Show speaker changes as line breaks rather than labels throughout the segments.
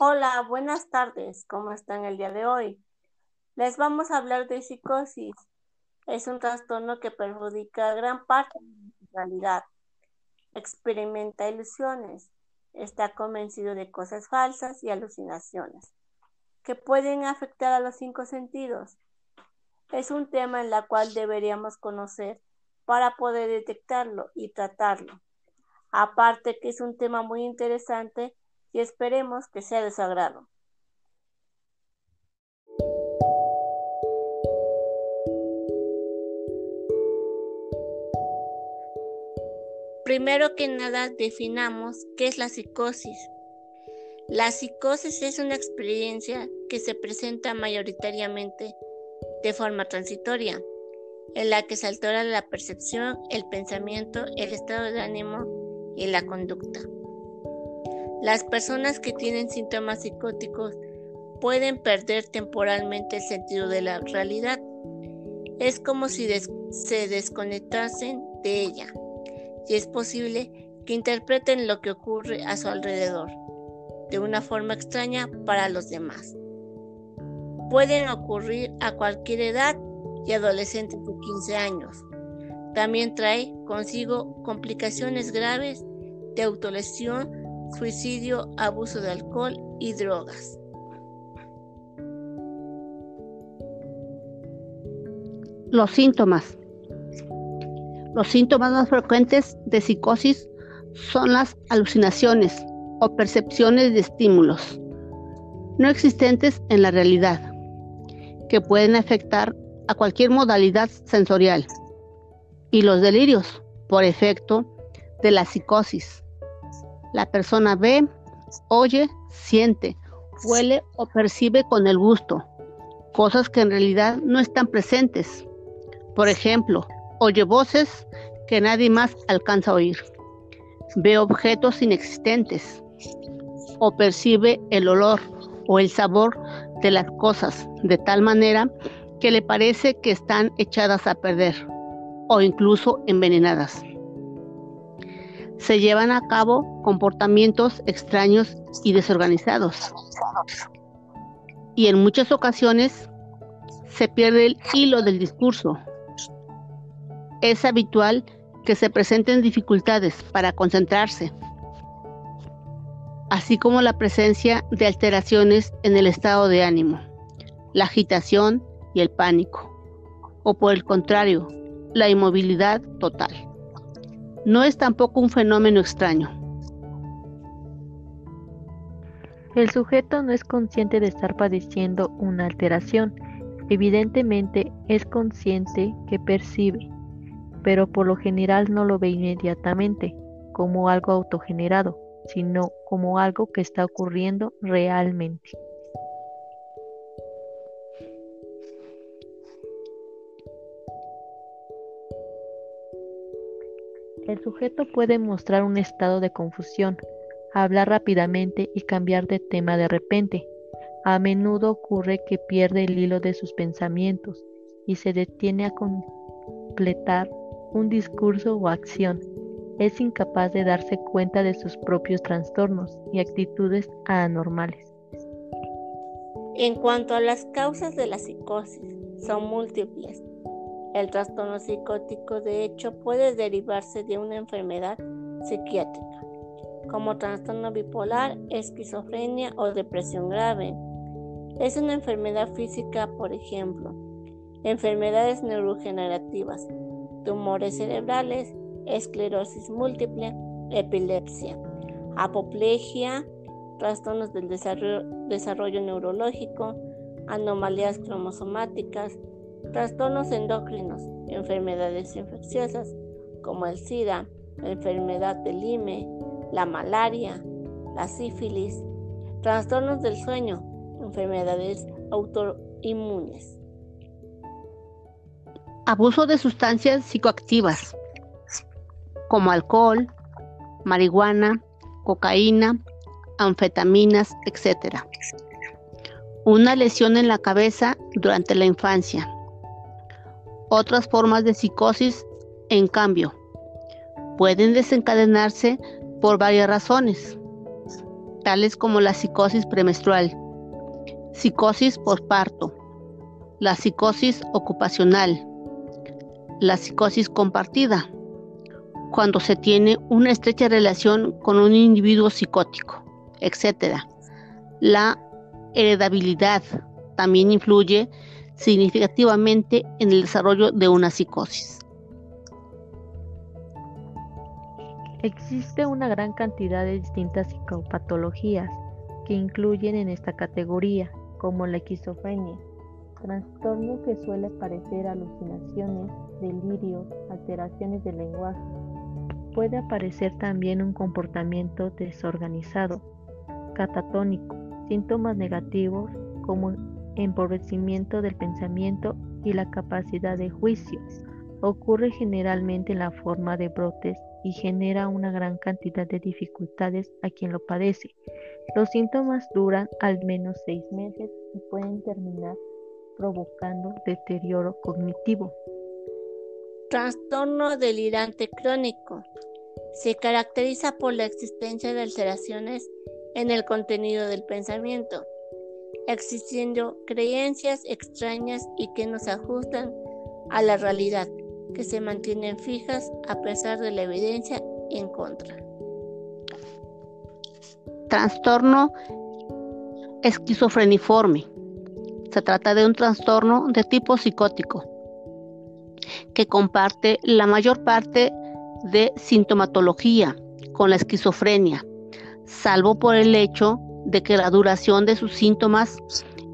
Hola, buenas tardes. ¿Cómo están el día de hoy? Les vamos a hablar de psicosis. Es un trastorno que perjudica gran parte de la realidad. Experimenta ilusiones. Está convencido de cosas falsas y alucinaciones que pueden afectar a los cinco sentidos. Es un tema en el cual deberíamos conocer para poder detectarlo y tratarlo. Aparte que es un tema muy interesante y esperemos que sea de su agrado. Primero que nada definamos qué es la psicosis. La psicosis es una experiencia que se presenta mayoritariamente de forma transitoria, en la que se altera la percepción, el pensamiento, el estado de ánimo y la conducta. Las personas que tienen síntomas psicóticos pueden perder temporalmente el sentido de la realidad. Es como si se desconectasen de ella y es posible que interpreten lo que ocurre a su alrededor de una forma extraña para los demás. Pueden ocurrir a cualquier edad y adolescentes de 15 años. También trae consigo complicaciones graves de autolesión suicidio, abuso de alcohol y drogas.
Los síntomas. Los síntomas más frecuentes de psicosis son las alucinaciones o percepciones de estímulos no existentes en la realidad, que pueden afectar a cualquier modalidad sensorial, y los delirios por efecto de la psicosis, la persona ve, oye, siente, huele o percibe con el gusto, cosas que en realidad no están presentes. Por ejemplo, oye voces que nadie más alcanza a oír. Ve objetos inexistentes o percibe el olor o el sabor de las cosas de tal manera que le parece que están echadas a perder o incluso envenenadas se llevan a cabo comportamientos extraños y desorganizados. Y en muchas ocasiones se pierde el hilo del discurso. Es habitual que se presenten dificultades para concentrarse, así como la presencia de alteraciones en el estado de ánimo, la agitación y el pánico, o por el contrario, la inmovilidad total no es tampoco un fenómeno extraño.
El sujeto no es consciente de estar padeciendo una alteración. Evidentemente es consciente que percibe, pero por lo general no lo ve inmediatamente como algo autogenerado, sino como algo que está ocurriendo realmente. El sujeto puede mostrar un estado de confusión, hablar rápidamente y cambiar de tema de repente. A menudo ocurre que pierde el hilo de sus pensamientos y se detiene a completar un discurso o acción. Es incapaz de darse cuenta de sus propios trastornos y actitudes anormales.
En cuanto a las causas de la psicosis, son múltiples el trastorno psicótico, de hecho, puede derivarse de una enfermedad psiquiátrica, como trastorno bipolar, esquizofrenia o depresión grave. Es una enfermedad física, por ejemplo, enfermedades neurogenerativas, tumores cerebrales, esclerosis múltiple, epilepsia, apoplejia, trastornos del desarrollo, desarrollo neurológico, anomalías cromosomáticas, Trastornos endocrinos, enfermedades infecciosas como el SIDA, la enfermedad del IME, la malaria, la sífilis, trastornos del sueño, enfermedades autoinmunes.
Abuso de sustancias psicoactivas como alcohol, marihuana, cocaína, anfetaminas, etc. Una lesión en la cabeza durante la infancia otras formas de psicosis, en cambio, pueden desencadenarse por varias razones. tales como la psicosis premenstrual, psicosis postparto, la psicosis ocupacional, la psicosis compartida, cuando se tiene una estrecha relación con un individuo psicótico, etc. La heredabilidad también influye significativamente en el desarrollo de una psicosis.
Existe una gran cantidad de distintas psicopatologías que incluyen en esta categoría, como la esquizofrenia, trastorno que suele parecer alucinaciones, delirios, alteraciones del lenguaje. Puede aparecer también un comportamiento desorganizado, catatónico, síntomas negativos como empobrecimiento del pensamiento y la capacidad de juicio. Ocurre generalmente en la forma de brotes y genera una gran cantidad de dificultades a quien lo padece. Los síntomas duran al menos seis meses y pueden terminar provocando deterioro cognitivo.
Trastorno delirante crónico. Se caracteriza por la existencia de alteraciones en el contenido del pensamiento, existiendo creencias extrañas y que nos ajustan a la realidad, que se mantienen fijas a pesar de la evidencia en contra.
Trastorno esquizofreniforme. Se trata de un trastorno de tipo psicótico que comparte la mayor parte de sintomatología con la esquizofrenia, salvo por el hecho de que la duración de sus síntomas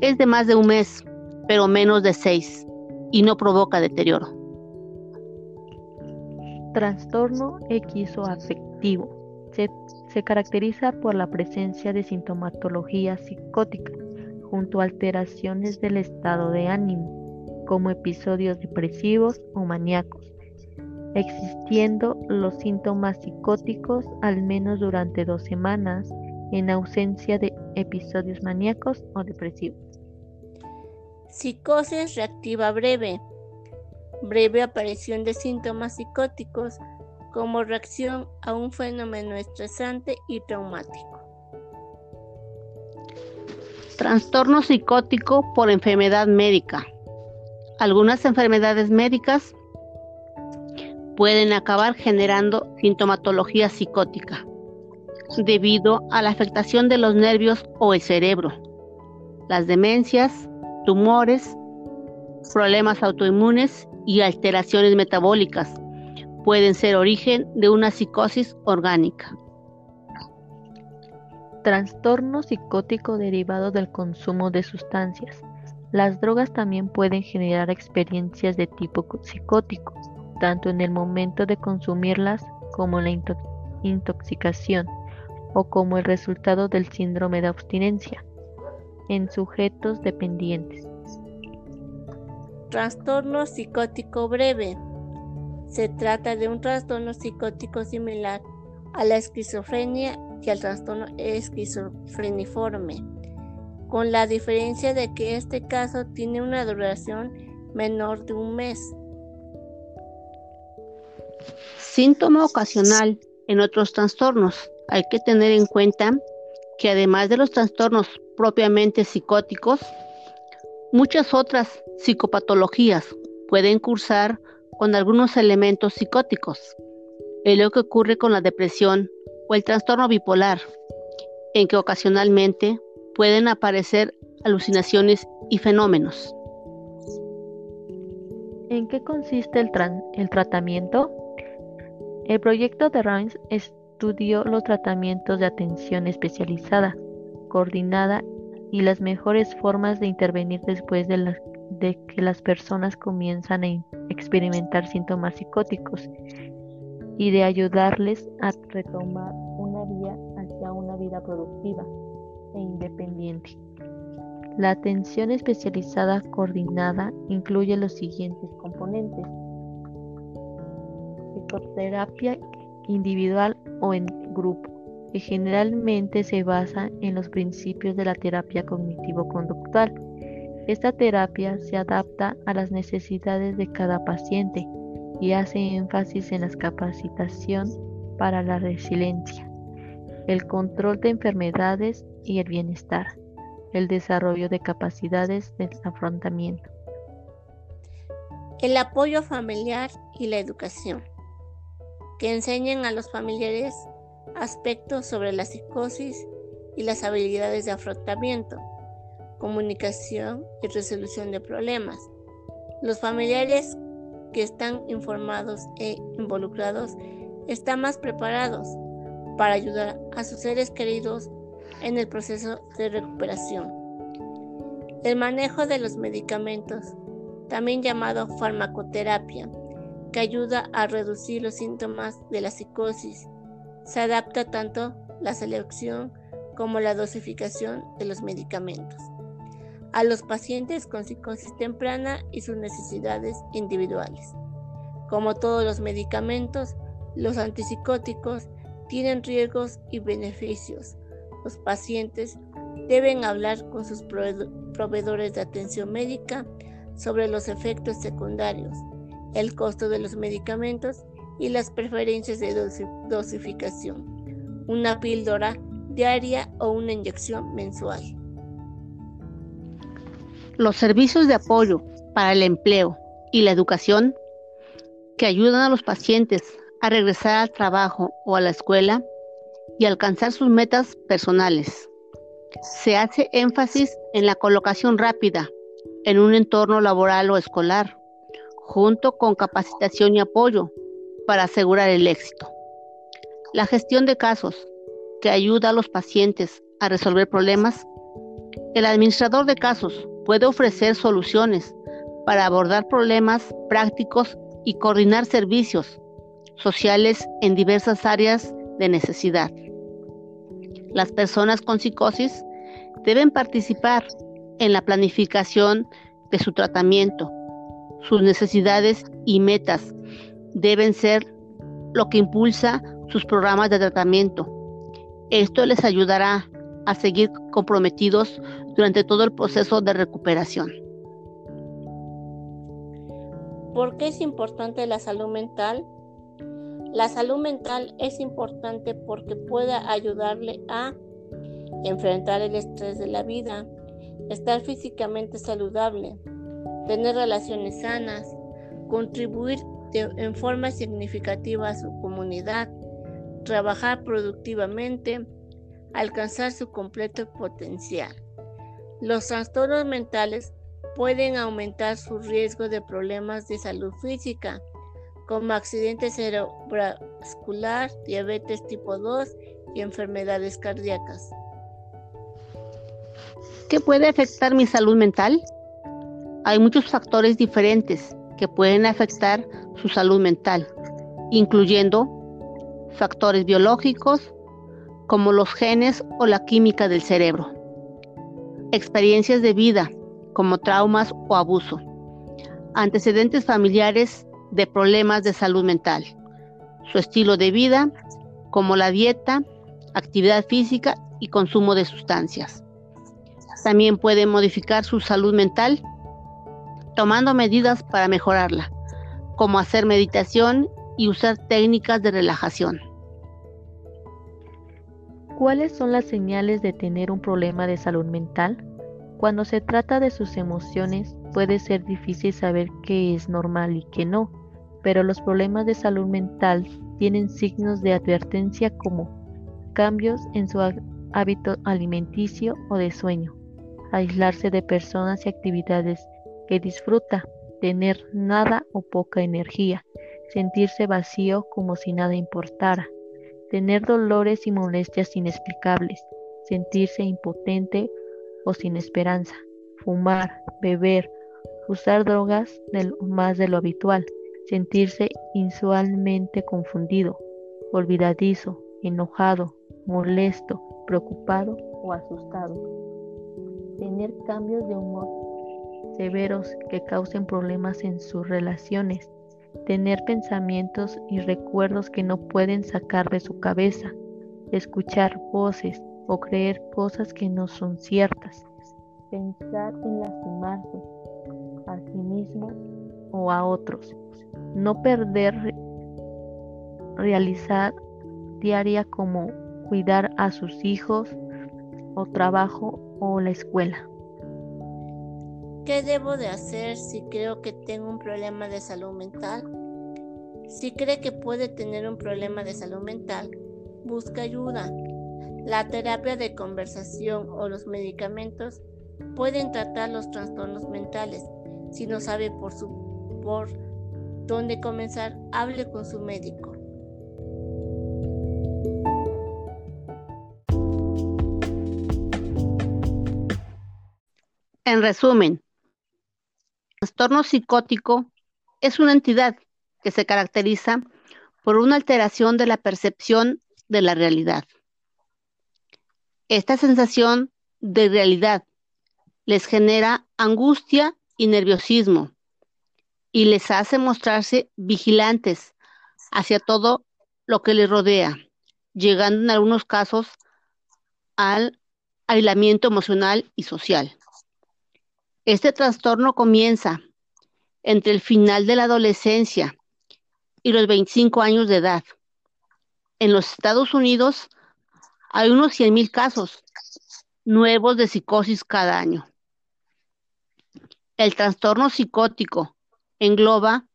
es de más de un mes, pero menos de seis, y no provoca deterioro.
Trastorno equizoafectivo. Se, se caracteriza por la presencia de sintomatología psicótica junto a alteraciones del estado de ánimo, como episodios depresivos o maníacos, existiendo los síntomas psicóticos al menos durante dos semanas en ausencia de episodios maníacos o depresivos.
Psicosis reactiva breve. Breve aparición de síntomas psicóticos como reacción a un fenómeno estresante y traumático.
Trastorno psicótico por enfermedad médica. Algunas enfermedades médicas pueden acabar generando sintomatología psicótica debido a la afectación de los nervios o el cerebro. Las demencias, tumores, problemas autoinmunes y alteraciones metabólicas pueden ser origen de una psicosis orgánica.
Trastorno psicótico derivado del consumo de sustancias. Las drogas también pueden generar experiencias de tipo psicótico, tanto en el momento de consumirlas como en la intoxicación o como el resultado del síndrome de abstinencia en sujetos dependientes.
Trastorno psicótico breve. Se trata de un trastorno psicótico similar a la esquizofrenia y al trastorno esquizofreniforme, con la diferencia de que este caso tiene una duración menor de un mes.
Síntoma ocasional en otros trastornos. Hay que tener en cuenta que además de los trastornos propiamente psicóticos, muchas otras psicopatologías pueden cursar con algunos elementos psicóticos. Es lo que ocurre con la depresión o el trastorno bipolar, en que ocasionalmente pueden aparecer alucinaciones y fenómenos.
¿En qué consiste el, tratamiento? El proyecto de Reims estudió los tratamientos de atención especializada, coordinada y las mejores formas de intervenir después de, que las personas comienzan a experimentar síntomas psicóticos y de ayudarles a retomar una vía hacia una vida productiva e independiente. La atención especializada coordinada incluye los siguientes componentes. Psicoterapia individual o en grupo, que generalmente se basa en los principios de la terapia cognitivo-conductual. Esta terapia se adapta a las necesidades de cada paciente y hace énfasis en la capacitación para la resiliencia. el control de enfermedades y el bienestar, el desarrollo de capacidades de afrontamiento.
El apoyo familiar y la educación, que enseñen a los familiares aspectos sobre la psicosis y las habilidades de afrontamiento, comunicación y resolución de problemas. Los familiares que están informados e involucrados están más preparados para ayudar a sus seres queridos en el proceso de recuperación. El manejo de los medicamentos, también llamado farmacoterapia, que ayuda a reducir los síntomas de la psicosis, se adapta tanto la selección como la dosificación de los medicamentos a los pacientes con psicosis temprana y sus necesidades individuales. Como todos los medicamentos, los antipsicóticos tienen riesgos y beneficios. Los pacientes deben hablar con sus proveedores de atención médica sobre los efectos secundarios, el costo de los medicamentos y las preferencias de dosificación, una píldora diaria o una inyección mensual.
Los servicios de apoyo para el empleo y la educación que ayudan a los pacientes a regresar al trabajo o a la escuela y alcanzar sus metas personales. Se hace énfasis en la colocación rápida en un entorno laboral o escolar, junto con capacitación y apoyo para asegurar el éxito. La gestión de casos, que ayuda a los pacientes a resolver problemas. El administrador de casos puede ofrecer soluciones para abordar problemas prácticos y coordinar servicios sociales en diversas áreas de necesidad. Las personas con psicosis deben participar en la planificación de su tratamiento. Sus necesidades y metas deben ser lo que impulsa sus programas de tratamiento. Esto les ayudará a seguir comprometidos durante todo el proceso de recuperación.
¿Por qué es importante la salud mental? La salud mental es importante porque puede ayudarle a enfrentar el estrés de la vida, estar físicamente saludable, tener relaciones sanas, contribuir en forma significativa a su comunidad, trabajar productivamente, alcanzar su completo potencial. Los trastornos mentales pueden aumentar su riesgo de problemas de salud física, como accidentes cerebrovascular, diabetes tipo 2 y enfermedades cardíacas.
¿Qué puede afectar mi salud mental? Hay muchos factores diferentes que pueden afectar su salud mental, incluyendo factores biológicos, como los genes o la química del cerebro. Experiencias de vida, como traumas o abuso. Antecedentes familiares de problemas de salud mental. Su estilo de vida, como la dieta, actividad física y consumo de sustancias. También puede modificar su salud mental tomando medidas para mejorarla, como hacer meditación y usar técnicas de relajación.
¿Cuáles son las señales de tener un problema de salud mental? Cuando se trata de sus emociones, puede ser difícil saber qué es normal y qué no, pero los problemas de salud mental tienen signos de advertencia como cambios en su hábito alimenticio o de sueño, aislarse de personas y actividades que disfruta, tener nada o poca energía, sentirse vacío como si nada importara, tener dolores y molestias inexplicables, sentirse impotente o sin esperanza, fumar, beber, usar drogas más de lo habitual, sentirse insualmente confundido, olvidadizo, enojado, molesto, preocupado o asustado. Tener cambios de humor severos que causen problemas en sus relaciones, tener pensamientos y recuerdos que no pueden sacar de su cabeza, escuchar voces o creer cosas que no son ciertas, pensar en lastimarse a sí mismo o a otros, no perder realizar diaria como cuidar a sus hijos o trabajo o la escuela.
¿Qué debo de hacer si creo que tengo un problema de salud mental? Si cree que puede tener un problema de salud mental, busca ayuda. La terapia de conversación o los medicamentos pueden tratar los trastornos mentales. Si no sabe por, por dónde comenzar, hable con su médico.
En resumen, trastorno psicótico es una entidad que se caracteriza por una alteración de la percepción de la realidad. Esta sensación de realidad les genera angustia y nerviosismo y les hace mostrarse vigilantes hacia todo lo que les rodea, llegando en algunos casos al aislamiento emocional y social. Este trastorno comienza entre el final de la adolescencia y los 25 años de edad. En los Estados Unidos hay unos 100.000 casos nuevos de psicosis cada año. El trastorno psicótico engloba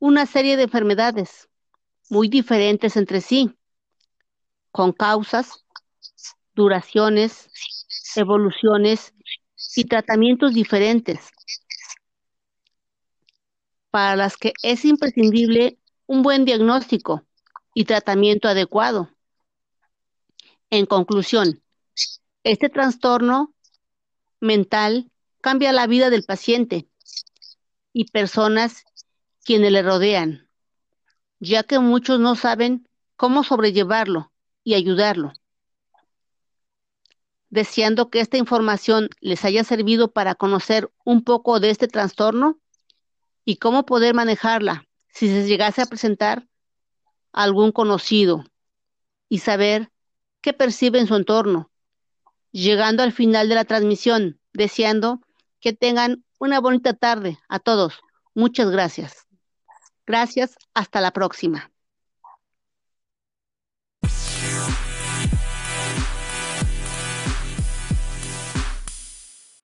una serie de enfermedades muy diferentes entre sí, con causas, duraciones, evoluciones y tratamientos diferentes, para las que es imprescindible un buen diagnóstico y tratamiento adecuado. En conclusión, este trastorno mental cambia la vida del paciente y personas quienes le rodean, ya que muchos no saben cómo sobrellevarlo y ayudarlo. Deseando que esta información les haya servido para conocer un poco de este trastorno y cómo poder manejarla si se llegase a presentar algún conocido y saber qué percibe en su entorno, llegando al final de la transmisión, deseando que tengan una bonita tarde a todos. Muchas gracias. Gracias, hasta la próxima.